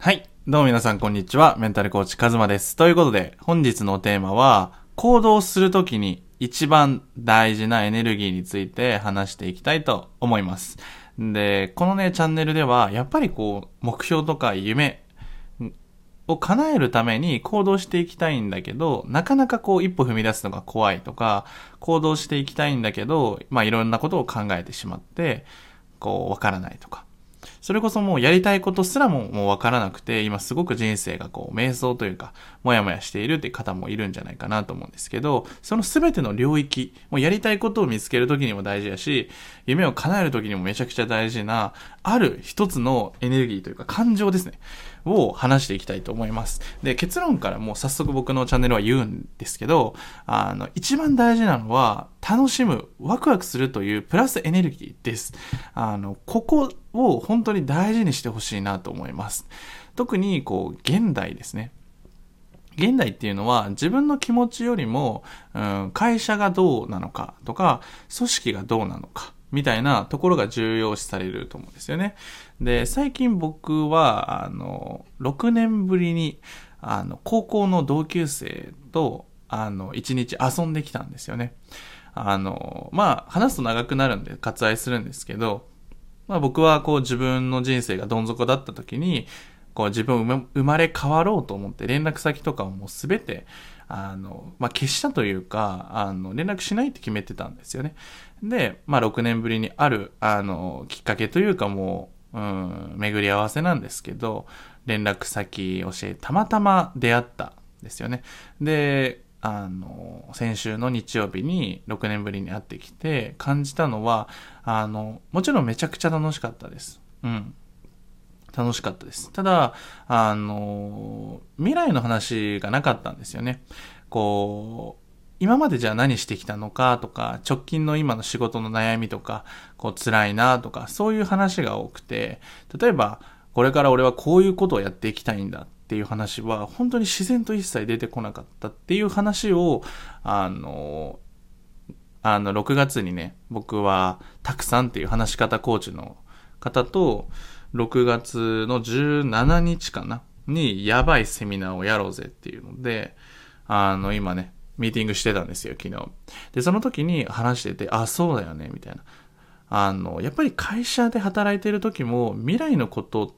はい。どうも皆さんこんにちは。メンタルコーチカズマです。ということで、本日のテーマは、行動するときに一番大事なエネルギーについて話していきたいと思います。で、このね、チャンネルでは、やっぱりこう、目標とか夢を叶えるために行動していきたいんだけど、なかなかこう、一歩踏み出すのが怖いとか、行動していきたいんだけど、まあいろんなことを考えてしまって、こう、わからないとか。それこそもうやりたいことすらももうわからなくて、今すごく人生がこう瞑想というか、もやもやしているって方もいるんじゃないかなと思うんですけど、その全ての領域、もうやりたいことを見つけるときにも大事だし、夢を叶えるときにもめちゃくちゃ大事な、ある一つのエネルギーというか感情ですね。を話していきたいと思います。で、結論からもう早速僕のチャンネルは言うんですけど、あの、一番大事なのは、楽しむ、ワクワクするというプラスエネルギーです。あの、ここを本当に大事にしてほしいなと思います。特に、こう、現代ですね。現代っていうのは自分の気持ちよりも、うん、会社がどうなのかとか、組織がどうなのか、みたいなところが重要視されると思うんですよね。で、最近僕は、あの、6年ぶりに、あの、高校の同級生と、あの、1日遊んできたんですよね。あの、まあ、話すと長くなるんで割愛するんですけど、まあ僕はこう自分の人生がどん底だった時に、こう自分生ま生まれ変わろうと思って連絡先とかをもうすべて、あの、まあ消したというか、あの、連絡しないって決めてたんですよね。で、まあ6年ぶりにある、あの、きっかけというかもう、うん、巡り合わせなんですけど、連絡先教え、たまたま出会ったんですよね。で、あの、先週の日曜日に6年ぶりに会ってきて感じたのは、あの、もちろんめちゃくちゃ楽しかったです。うん。楽しかったです。ただ、あの、未来の話がなかったんですよね。こう、今までじゃあ何してきたのかとか、直近の今の仕事の悩みとか、こう辛いなとか、そういう話が多くて、例えば、これから俺はこういうことをやっていきたいんだっっていう話は、本当に自然と一切出てこなかったっていう話を、あの、あの、6月にね、僕は、たくさんっていう話し方コーチの方と、6月の17日かなに、やばいセミナーをやろうぜっていうので、あの、今ね、ミーティングしてたんですよ、昨日。で、その時に話してて、あ、そうだよね、みたいな。あの、やっぱり会社で働いてる時も、未来のことって、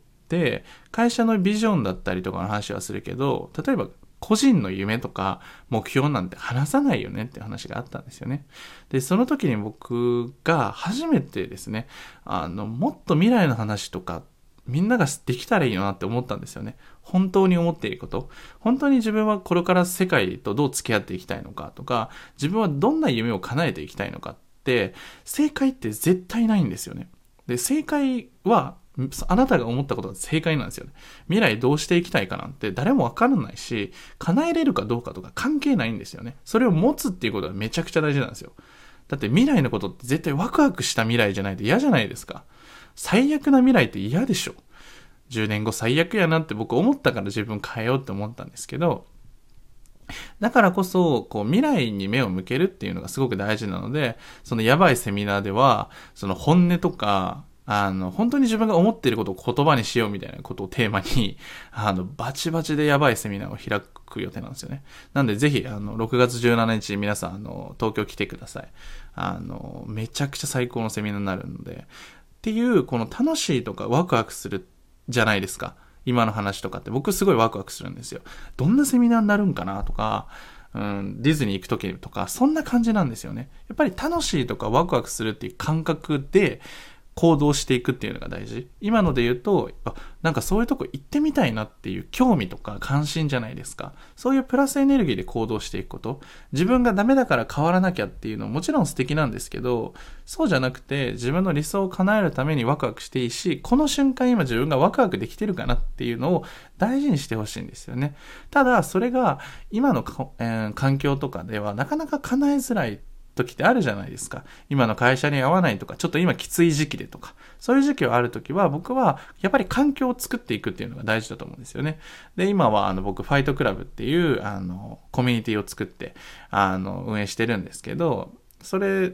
会社のビジョンだったりとかの話はするけど、例えば、個人の夢とか目標なんて話さないよねって話があったんですよね。で、その時に僕が初めてですね、あの、もっと未来の話とか、みんなができたらいいよなって思ったんですよね。本当に思っていること。本当に自分はこれから世界とどう付き合っていきたいのかとか、自分はどんな夢を叶えていきたいのかって、正解って絶対ないんですよね。で、正解は、あなたが思ったことが正解なんですよね。未来どうしていきたいかなんて誰もわからないし、叶えれるかどうかとか関係ないんですよね。それを持つっていうことがめちゃくちゃ大事なんですよ。だって未来のことって絶対ワクワクした未来じゃないと嫌じゃないですか。最悪な未来って嫌でしょ。10年後最悪やなって僕思ったから自分変えようって思ったんですけど、だからこそ、こう未来に目を向けるっていうのがすごく大事なので、そのやばいセミナーでは、その本音とか、あの、本当に自分が思っていることを言葉にしようみたいなことをテーマに、あの、バチバチでやばいセミナーを開く予定なんですよね。なんでぜひ、あの、6月17日皆さん、あの、東京来てください。あの、めちゃくちゃ最高のセミナーになるので、っていう、この楽しいとかワクワクするじゃないですか。今の話とかって僕すごいワクワクするんですよ。どんなセミナーになるんかなとか、うん、ディズニー行く時とか、そんな感じなんですよね。やっぱり楽しいとかワクワクするっていう感覚で行動していくっていうのが大事。今ので言うと、あ、なんかそういうとこ行ってみたいなっていう興味とか関心じゃないですか。そういうプラスエネルギーで行動していくこと。自分がダメだから変わらなきゃっていうのはもちろん素敵なんですけど、そうじゃなくて自分の理想を叶えるためにワクワクしていいし、この瞬間今自分がワクワクできてるかなっていうのを大事にしてほしいんですよね。ただ、それが今の、えー環境とかではなかなか叶えづらい時ってあるじゃないですか。今の会社に合わないとか、ちょっと今きつい時期でとか、そういう時期がある時は、僕はやっぱり環境を作っていくっていうのが大事だと思うんですよね。で、今はあの僕、ファイトクラブっていうあのコミュニティを作ってあの運営してるんですけど、それ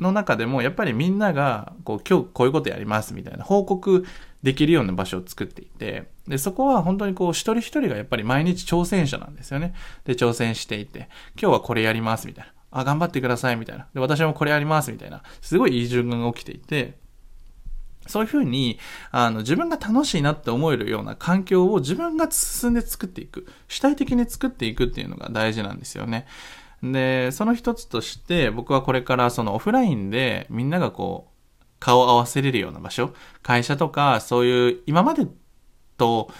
の中でもやっぱりみんながこう今日こういうことやりますみたいな報告できるような場所を作っていて、で、そこは本当にこう一人一人がやっぱり毎日挑戦者なんですよね。で、挑戦していて、今日はこれやりますみたいな。あ、頑張ってくださいみたいな。で、私もこれやりますみたいな。すごいいい循環が起きていて、そういうふうに、あの、自分が楽しいなって思えるような環境を自分が進んで作っていく。主体的に作っていくっていうのが大事なんですよね。で、その一つとして、僕はこれからそのオフラインでみんながこう、顔を合わせれるような場所、会社とか、そういう今までと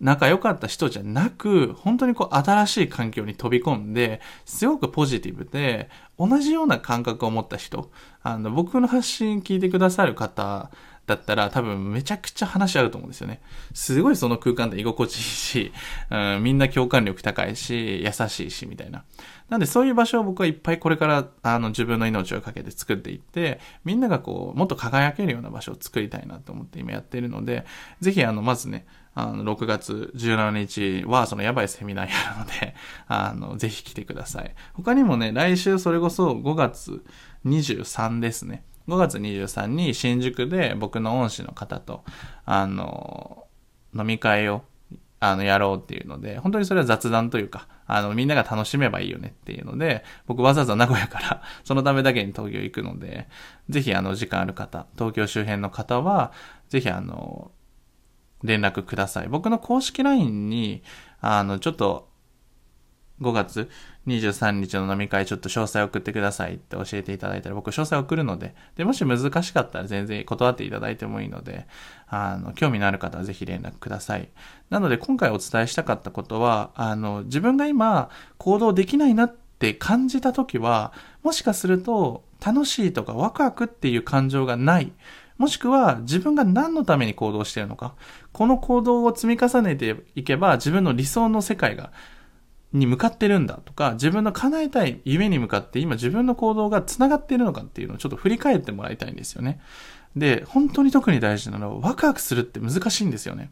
仲良かった人じゃなく、本当にこう新しい環境に飛び込んで、すごくポジティブで、同じような感覚を持った人、あの、僕の発信聞いてくださる方だったら多分めちゃくちゃ話し合うと思うんですよね。すごいその空間で居心地いいし、うん、みんな共感力高いし、優しいし、みたいな。なんでそういう場所を僕はいっぱいこれからあの自分の命をかけて作っていって、みんながこう、もっと輝けるような場所を作りたいなと思って今やっているので、ぜひあの、まずね、あの、6月17日はそのやばいセミナーやるので、あの、ぜひ来てください。他にもね、来週それこそ5月23ですね。5月23に新宿で僕の恩師の方と、あの、飲み会を、あの、やろうっていうので、本当にそれは雑談というか、あの、みんなが楽しめばいいよねっていうので、僕わざわざ名古屋から そのためだけに東京行くので、ぜひあの、時間ある方、東京周辺の方は、ぜひあの、連絡ください。僕の公式 LINE に、あの、ちょっと、5月23日の飲み会ちょっと詳細送ってくださいって教えていただいたら僕詳細送るので、で、もし難しかったら全然断っていただいてもいいので、あの、興味のある方はぜひ連絡ください。なので今回お伝えしたかったことは、あの、自分が今行動できないなって感じた時は、もしかすると楽しいとかワクワクっていう感情がない。もしくは自分が何のために行動しているのか。この行動を積み重ねていけば自分の理想の世界がに向かってるんだとか、自分の叶えたい夢に向かって今自分の行動が繋がっているのかっていうのをちょっと振り返ってもらいたいんですよね。で、本当に特に大事なのはワクワクするって難しいんですよね。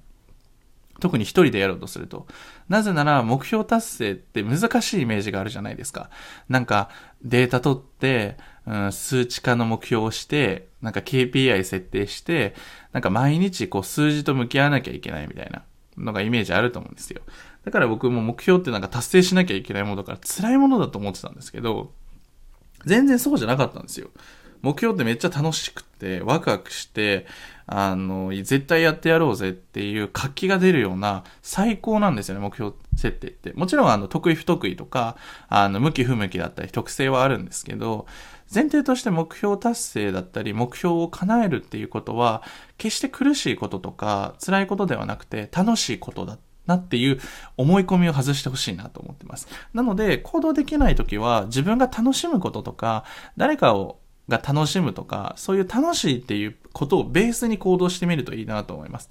特に一人でやろうとすると。なぜなら目標達成って難しいイメージがあるじゃないですか。なんかデータ取って、うん、数値化の目標をして、なんか KPI 設定して、なんか毎日こう数字と向き合わなきゃいけないみたいなのがイメージあると思うんですよ。だから僕も目標ってなんか達成しなきゃいけないものだから辛いものだと思ってたんですけど、全然そうじゃなかったんですよ。目標ってめっちゃ楽しくて、ワクワクして、あの、絶対やってやろうぜっていう活気が出るような最高なんですよね、目標設定って。もちろん、あの、得意不得意とか、あの、向き不向きだったり特性はあるんですけど、前提として目標達成だったり、目標を叶えるっていうことは、決して苦しいこととか、辛いことではなくて、楽しいことだなっていう思い込みを外してほしいなと思ってます。なので、行動できないときは自分が楽しむこととか、誰かをが楽しむとか、そういう楽しいっていうことをベースに行動してみるといいなと思います。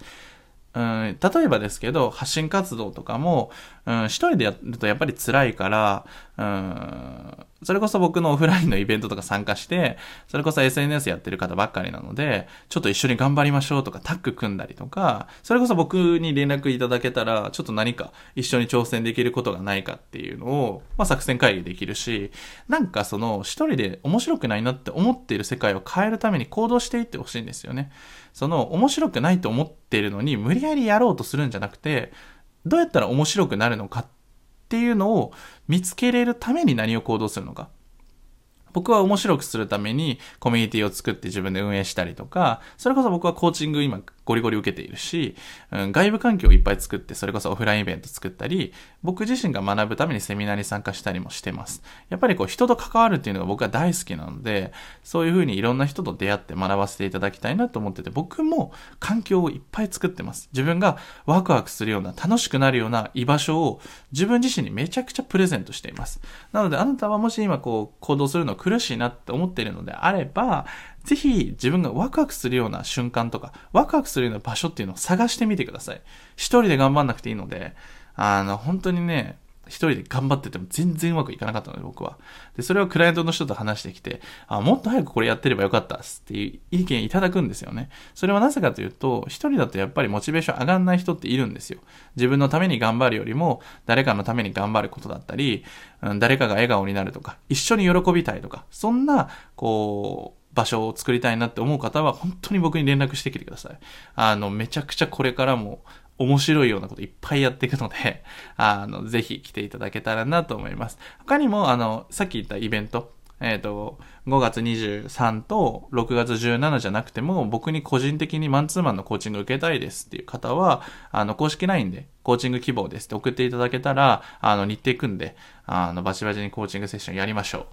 うん、例えばですけど、発信活動とかも、うん、一人でやるとやっぱり辛いから、うん、それこそ僕のオフラインのイベントとか参加して、それこそ SNS やってる方ばっかりなので、ちょっと一緒に頑張りましょうとかタッグ組んだりとか、それこそ僕に連絡いただけたら、ちょっと何か一緒に挑戦できることがないかっていうのを、まあ作戦会議できるし、なんかその一人で面白くないなって思っている世界を変えるために行動していってほしいんですよね。その面白くないと思っているのに無理やりやろうとするんじゃなくて、どうやったら面白くなるのかってっていうのを見つけれるために何を行動するのか。僕は面白くするためにコミュニティを作って自分で運営したりとか、それこそ僕はコーチング今ゴリゴリ受けているし、うん、外部環境をいっぱい作って、それこそオフラインイベント作ったり、僕自身が学ぶためにセミナーに参加したりもしてます。やっぱりこう人と関わるっていうのが僕は大好きなので、そういうふうにいろんな人と出会って学ばせていただきたいなと思ってて、僕も環境をいっぱい作ってます。自分がワクワクするような、楽しくなるような居場所を自分自身にめちゃくちゃプレゼントしています。なのであなたはもし今こう行動するの苦しいなって思っているのであれば、ぜひ自分がワクワクするような瞬間とか、ワクワクするような場所っていうのを探してみてください。一人で頑張んなくていいので、あの、本当にね、一人で頑張ってても全然うまくいかなかったので、僕は。で、それをクライアントの人と話してきて、あ、もっと早くこれやってればよかったっすっていう意見いただくんですよね。それはなぜかというと、一人だとやっぱりモチベーション上がんない人っているんですよ。自分のために頑張るよりも、誰かのために頑張ることだったり、うん、誰かが笑顔になるとか、一緒に喜びたいとか、そんな、こう、場所を作りたいなって思う方は、本当に僕に連絡してきてください。あの、めちゃくちゃこれからも面白いようなこといっぱいやっていくので、あの、ぜひ来ていただけたらなと思います。他にも、あの、さっき言ったイベント、えっ、ー、と、5月23と6月17じゃなくても、僕に個人的にマンツーマンのコーチング受けたいですっていう方は、あの、公式 LINE でコーチング希望ですって送っていただけたら、あの、日程組んで、あの、バチバチにコーチングセッションやりましょ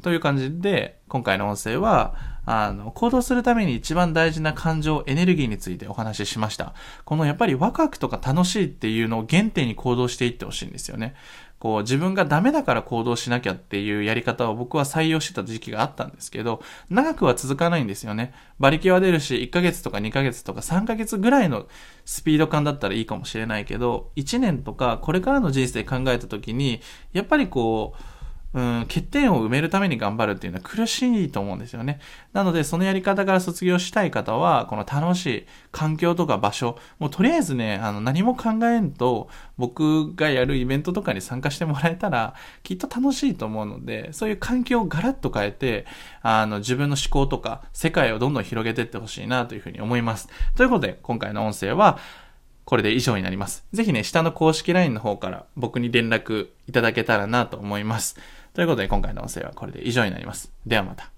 う。という感じで、今回の音声は、あの、行動するために一番大事な感情、エネルギーについてお話ししました。このやっぱりワクワクとか楽しいっていうのを原点に行動していってほしいんですよね。こう自分がダメだから行動しなきゃっていうやり方を僕は採用してた時期があったんですけど、長くは続かないんですよね。馬力は出るし、1ヶ月とか2ヶ月とか3ヶ月ぐらいのスピード感だったらいいかもしれないけど、1年とかこれからの人生考えた時に、やっぱりこう、うん、欠点を埋めるために頑張るっていうのは苦しいと思うんですよね。なので、そのやり方から卒業したい方は、この楽しい環境とか場所、もうとりあえずね、あの、何も考えんと、僕がやるイベントとかに参加してもらえたら、きっと楽しいと思うので、そういう環境をガラッと変えて、あの、自分の思考とか、世界をどんどん広げていってほしいなというふうに思います。ということで、今回の音声は、これで以上になります。ぜひね、下の公式 LINE の方から僕に連絡いただけたらなと思います。ということで今回の音声はこれで以上になります。ではまた。